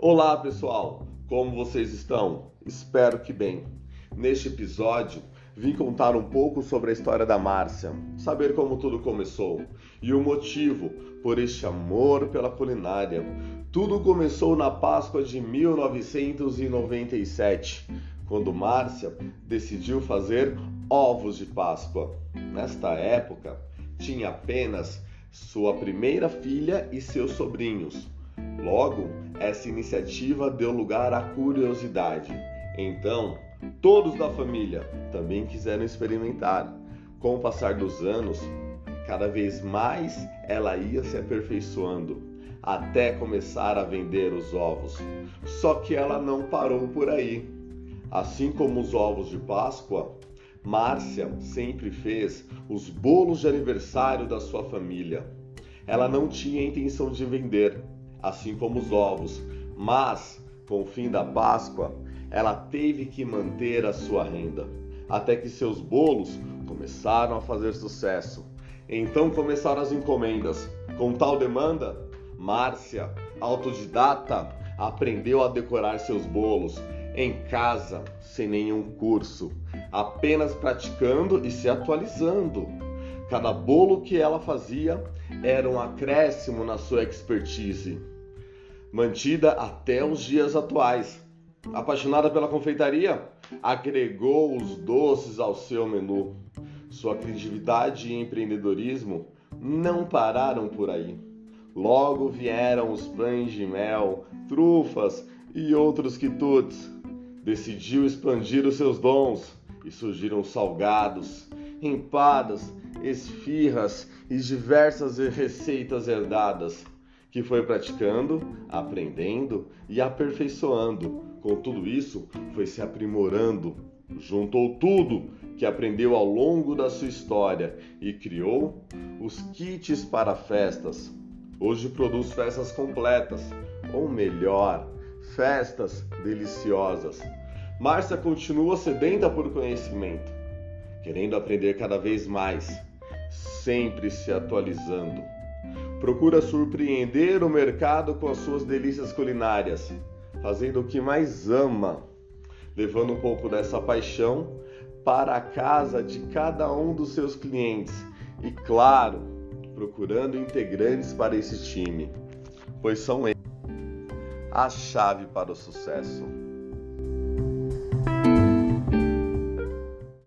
Olá pessoal, como vocês estão? Espero que bem. Neste episódio, vim contar um pouco sobre a história da Márcia, saber como tudo começou e o motivo por este amor pela culinária. Tudo começou na Páscoa de 1997, quando Márcia decidiu fazer ovos de Páscoa. Nesta época, tinha apenas sua primeira filha e seus sobrinhos. Logo, essa iniciativa deu lugar à curiosidade. Então, todos da família também quiseram experimentar. Com o passar dos anos, cada vez mais ela ia se aperfeiçoando até começar a vender os ovos. Só que ela não parou por aí. Assim como os ovos de Páscoa, Márcia sempre fez os bolos de aniversário da sua família. Ela não tinha intenção de vender, assim como os ovos, mas com o fim da Páscoa, ela teve que manter a sua renda, até que seus bolos começaram a fazer sucesso. Então começaram as encomendas. Com tal demanda, Márcia, autodidata, aprendeu a decorar seus bolos em casa, sem nenhum curso, apenas praticando e se atualizando. Cada bolo que ela fazia era um acréscimo na sua expertise, mantida até os dias atuais. Apaixonada pela confeitaria, agregou os doces ao seu menu. Sua criatividade e empreendedorismo não pararam por aí. Logo vieram os pães de mel, trufas e outros quitutes decidiu expandir os seus dons e surgiram salgados, empadas, esfirras e diversas receitas herdadas que foi praticando, aprendendo e aperfeiçoando. Com tudo isso, foi se aprimorando, juntou tudo que aprendeu ao longo da sua história e criou os kits para festas. Hoje produz festas completas, ou melhor, festas deliciosas. Márcia continua sedenta por conhecimento, querendo aprender cada vez mais, sempre se atualizando. Procura surpreender o mercado com as suas delícias culinárias, fazendo o que mais ama, levando um pouco dessa paixão para a casa de cada um dos seus clientes e, claro, procurando integrantes para esse time, pois são eles a chave para o sucesso.